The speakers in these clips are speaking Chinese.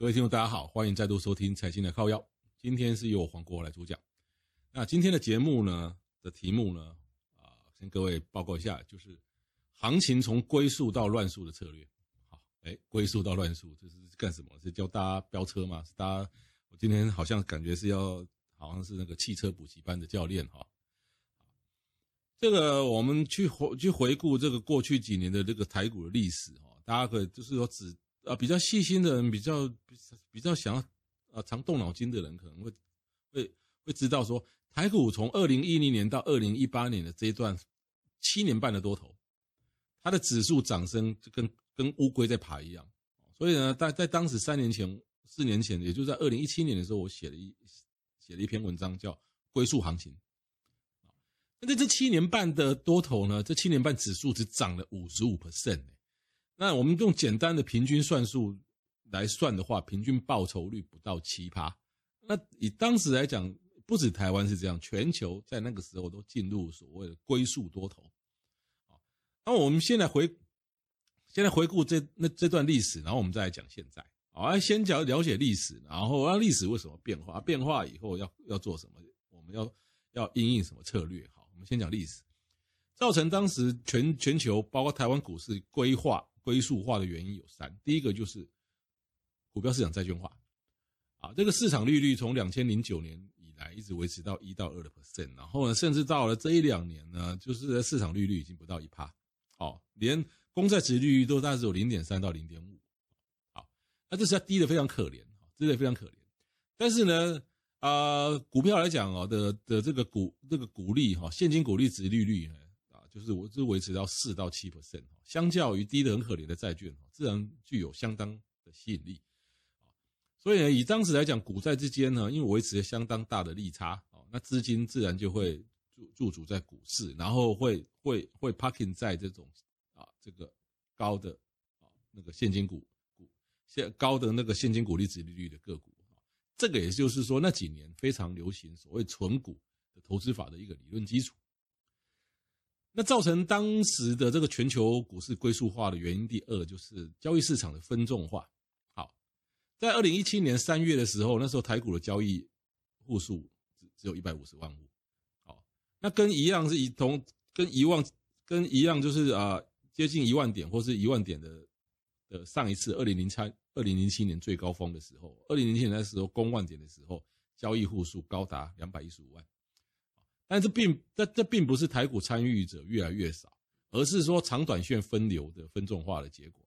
各位听众，大家好，欢迎再度收听《财经的靠腰》。今天是由我黄国来主讲。那今天的节目呢的题目呢，啊，跟各位报告一下，就是行情从龟速到乱速的策略。好，哎，龟速到乱速，这是干什么？是教大家飙车吗？是大家？我今天好像感觉是要，好像是那个汽车补习班的教练哈。这个我们去回去回顾这个过去几年的这个台股的历史哈，大家可以就是说只。啊，比较细心的人，比较比较想要啊常动脑筋的人，可能会会会知道说，台股从二零一零年到二零一八年的这一段七年半的多头，它的指数涨升就跟跟乌龟在爬一样。所以呢，在在当时三年前、四年前，也就在二零一七年的时候，我写了一写了一篇文章，叫《龟速行情》。那在这七年半的多头呢，这七年半指数只涨了五十五 percent。那我们用简单的平均算术来算的话，平均报酬率不到七趴。那以当时来讲，不止台湾是这样，全球在那个时候都进入所谓的龟速多头。那我们现在回，现在回顾这那这段历史，然后我们再来讲现在。好，先讲了解历史，然后让历史为什么变化，变化以后要要做什么，我们要要应应什么策略。好，我们先讲历史，造成当时全全球包括台湾股市规划。龟速化的原因有三，第一个就是股票市场债券化，啊，这个市场利率从两千零九年以来一直维持到一到二的 percent，然后呢，甚至到了这一两年呢，就是市场利率已经不到一趴，哦，连公债殖利率都大致有零点三到零点五，好，那这是要低的非常可怜，低的非常可怜，但是呢，啊，股票来讲哦的的这个股这个股利哈，现金股利殖利率啊。就是我是维持到四到七 percent，相较于低的很可怜的债券，自然具有相当的吸引力。所以呢，以当时来讲，股债之间呢，因为维持了相当大的利差哦，那资金自然就会驻驻足在股市，然后会会会 parking 在这种啊这个高的啊那个现金股股现高的那个现金股利殖利率的个股。这个也就是说，那几年非常流行所谓存股的投资法的一个理论基础。那造成当时的这个全球股市龟速化的原因，第二就是交易市场的分众化。在二零一七年三月的时候，那时候台股的交易户数只只有一百五十万户。好，那跟一样是以同跟一万跟一样就是啊接近一万点或是一万点的的上一次二零零七二零零七年最高峰的时候，二零零七年的时候攻万点的时候，交易户数高达两百一十五万。但这并这这并不是台股参与者越来越少，而是说长短线分流的分众化的结果。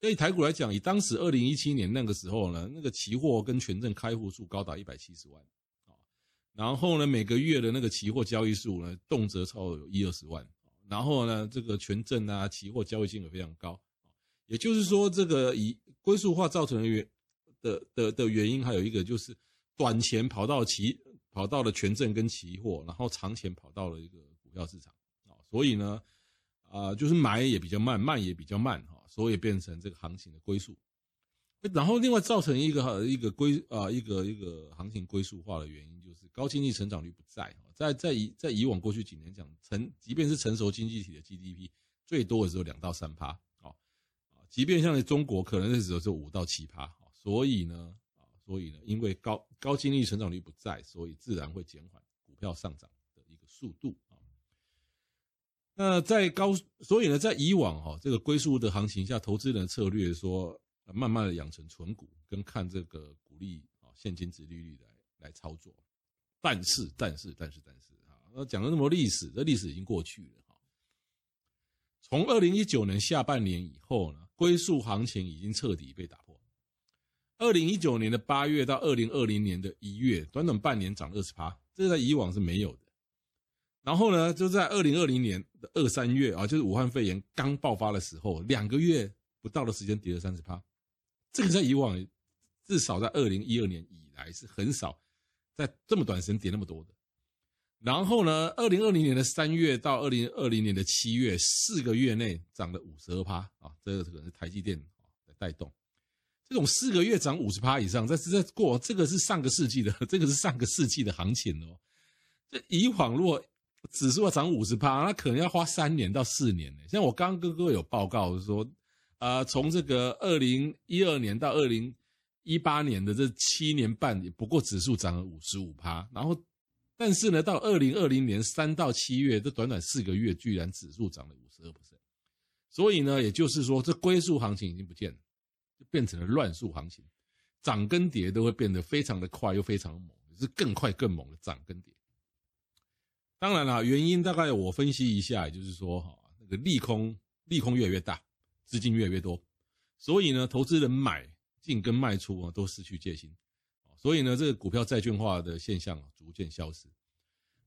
对台股来讲，以当时二零一七年那个时候呢，那个期货跟权证开户数高达一百七十万，然后呢，每个月的那个期货交易数呢，动辄超有一二十万，然后呢，这个权证啊，期货交易金额非常高，也就是说，这个以归宿化造成的原的的的原因，还有一个就是短钱跑到期。跑到了权证跟期货，然后长钱跑到了一个股票市场啊，所以呢，啊，就是买也比较慢，卖也比较慢哈，所以变成这个行情的归宿。然后另外造成一个一个归啊一个一个行情归宿化的原因，就是高经济成长率不在，在在以在以往过去几年讲成，即便是成熟经济体的 GDP 最多的时候两到三趴啊，即便像中国可能那时候是五到七趴，所以呢啊。所以呢，因为高高经济成长率不在，所以自然会减缓股票上涨的一个速度。那在高，所以呢，在以往哈这个龟速的行情下，投资人策略说，慢慢的养成存股跟看这个股利啊现金殖利率来来操作。但是，但是，但是，但是啊，那讲了那么多历史，这历史已经过去了哈。从二零一九年下半年以后呢，龟速行情已经彻底被打破。二零一九年的八月到二零二零年的一月，短短半年涨二十趴，这在以往是没有的。然后呢，就在二零二零年的二三月啊，就是武汉肺炎刚爆发的时候，两个月不到的时间跌了三十趴，这个在以往至少在二零一二年以来是很少在这么短时间跌那么多的。然后呢，二零二零年的三月到二零二零年的七月，四个月内涨了五十二趴啊，这个可能是台积电的带动。这种四个月涨五十趴以上，这是在过这个是上个世纪的，这个是上个世纪的行情哦。这以往如果指数要涨五十趴，那可能要花三年到四年呢。像我刚刚哥哥有报告说，呃，从这个二零一二年到二零一八年的这七年半，也不过指数涨了五十五趴，然后。但是呢，到二零二零年三到七月这短短四个月，居然指数涨了五十二%。所以呢，也就是说，这龟速行情已经不见了，就变成了乱数行情，涨跟跌都会变得非常的快，又非常猛，是更快更猛的涨跟跌。当然了，原因大概我分析一下，就是说，哈，那个利空利空越来越大，资金越来越多，所以呢，投资人买进跟卖出啊，都失去戒心。所以呢，这个股票债券化的现象逐渐消失，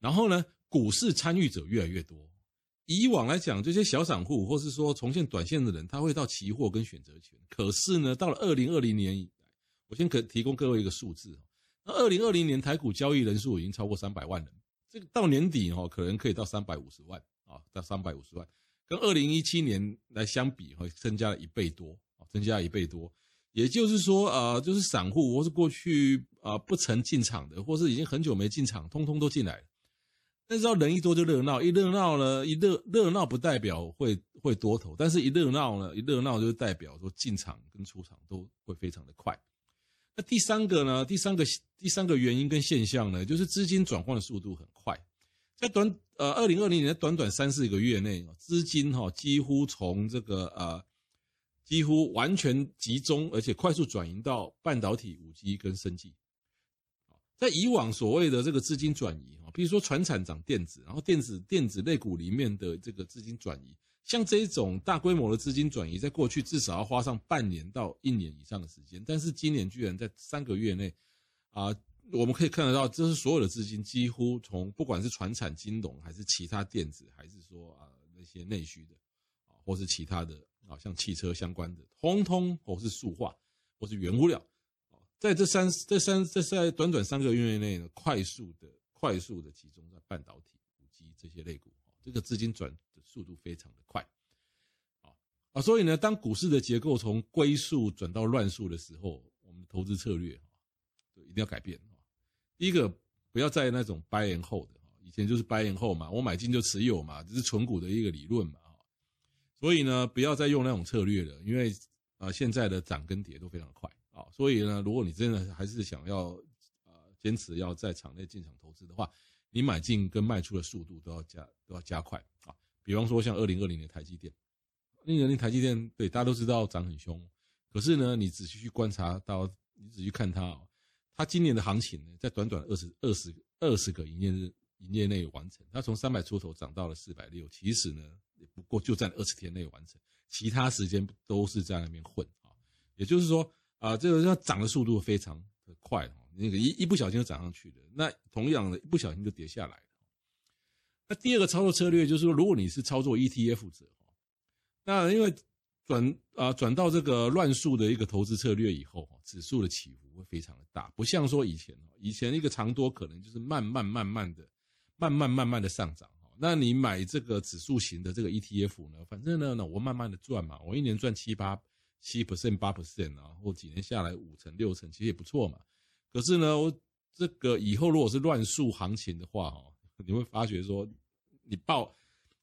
然后呢，股市参与者越来越多。以往来讲，这些小散户或是说从现短线的人，他会到期货跟选择权。可是呢，到了二零二零年以来，我先可提供各位一个数字，那二零二零年台股交易人数已经超过三百万人，这个到年底哈，可能可以到三百五十万啊，到三百五十万，跟二零一七年来相比，会增加了一倍多啊，增加了一倍多。也就是说，呃，就是散户或是过去啊、不曾进场的，或是已经很久没进场，通通都进来了。但是要人一多就热闹，一热闹呢，一热热闹不代表会会多头，但是一热闹呢，一热闹就代表说进场跟出场都会非常的快。那第三个呢，第三个第三个原因跟现象呢，就是资金转换的速度很快，在短呃二零二零年的短短三四个月内，资金哈、哦、几乎从这个呃。几乎完全集中，而且快速转移到半导体、五 G 跟生技。在以往所谓的这个资金转移啊，比如说传产涨电子，然后电子电子类股里面的这个资金转移，像这种大规模的资金转移，在过去至少要花上半年到一年以上的时间，但是今年居然在三个月内，啊，我们可以看得到，这是所有的资金几乎从不管是传产、金融，还是其他电子，还是说啊那些内需的，啊，或是其他的。啊，像汽车相关的，通通或是塑化，或是原物料，在这三、这三、这在短短三个月内呢，快速的、快速的集中在半导体、五 G 这些类股，这个资金转的速度非常的快，啊啊，所以呢，当股市的结构从龟速转到乱数的时候，我们的投资策略，一定要改变。第一个，不要再那种 buy and hold 的，以前就是 buy and hold 嘛，我买进就持有嘛，这是存股的一个理论嘛。所以呢，不要再用那种策略了，因为啊、现在的涨跟跌都非常快啊。所以呢，如果你真的还是想要坚持要在场内进场投资的话，你买进跟卖出的速度都要加都要加快啊。比方说像二零二零年台积电，二零二零台积电对大家都知道涨很凶，可是呢，你仔细去观察到，你仔细看它哦，它今年的行情呢，在短短二十二十二十个营业日营业内完成，它从三百出头涨到了四百六，其实呢。也不过就在二十天内完成，其他时间都是在那边混啊。也就是说啊，这个要涨的速度非常的快，那个一一不小心就涨上去的，那同样的一不小心就跌下来了。那第二个操作策略就是说，如果你是操作 ETF 者，那因为转啊转到这个乱数的一个投资策略以后，指数的起伏会非常的大，不像说以前哦，以前一个长多可能就是慢慢慢慢的、慢慢慢慢的上涨。那你买这个指数型的这个 ETF 呢？反正呢，那我慢慢的赚嘛，我一年赚七八七 percent 八 percent 啊，或几年下来五成六成，其实也不错嘛。可是呢，我这个以后如果是乱数行情的话，哦，你会发觉说，你报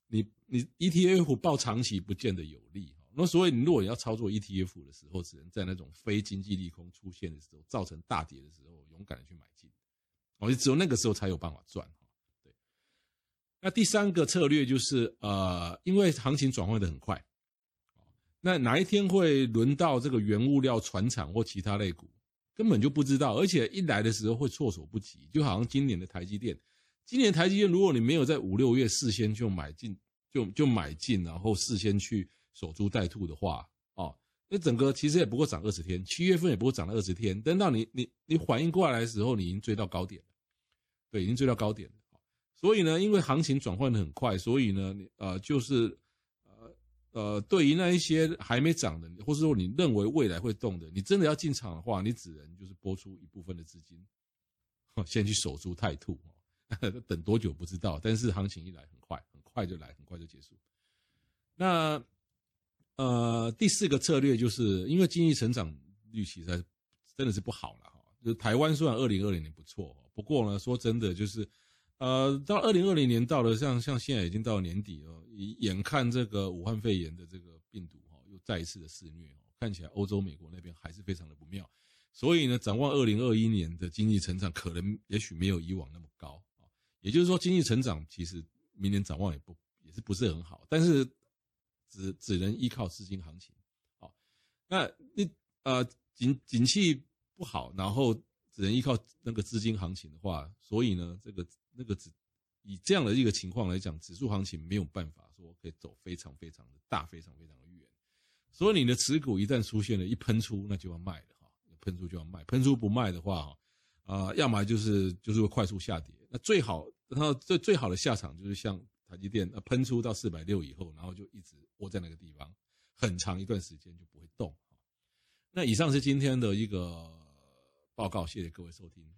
你你 ETF 报长期不见得有利。那所以你如果要操作 ETF 的时候，只能在那种非经济利空出现的时候，造成大跌的时候，勇敢的去买进。哦，就只有那个时候才有办法赚对。那第三个策略就是，呃，因为行情转换的很快，那哪一天会轮到这个原物料、船厂或其他类股，根本就不知道，而且一来的时候会措手不及，就好像今年的台积电，今年台积电，如果你没有在五六月事先就买进，就就买进，然后事先去守株待兔的话，哦，那整个其实也不过涨二十天，七月份也不过涨了二十天，等到你你你反应过来的时候，你已经追到高点了，对，已经追到高点了。所以呢，因为行情转换的很快，所以呢，呃，就是呃，对于那一些还没涨的，或是说你认为未来会动的，你真的要进场的话，你只能就是拨出一部分的资金，先去守株待兔，等多久不知道，但是行情一来很快，很快就来，很快就结束。那呃，第四个策略就是因为经济成长率其实真的是不好了哈。就台湾虽然二零二零年不错，不过呢，说真的就是。呃，到二零二零年到了，像像现在已经到了年底了，眼看这个武汉肺炎的这个病毒哈，又再一次的肆虐哦，看起来欧洲、美国那边还是非常的不妙。所以呢，展望二零二一年的经济成长，可能也许没有以往那么高啊。也就是说，经济成长其实明年展望也不也是不是很好，但是只只能依靠资金行情。好，那你呃景景气不好，然后只能依靠那个资金行情的话，所以呢，这个。那个指以这样的一个情况来讲，指数行情没有办法说可以走非常非常的大，非常非常的远。所以你的持股一旦出现了一喷出，那就要卖了哈，喷出就要卖，喷出不卖的话哈，啊，要么就是就是会快速下跌。那最好，然后最最好的下场就是像台积电，啊喷出到四百六以后，然后就一直窝在那个地方，很长一段时间就不会动。那以上是今天的一个报告，谢谢各位收听。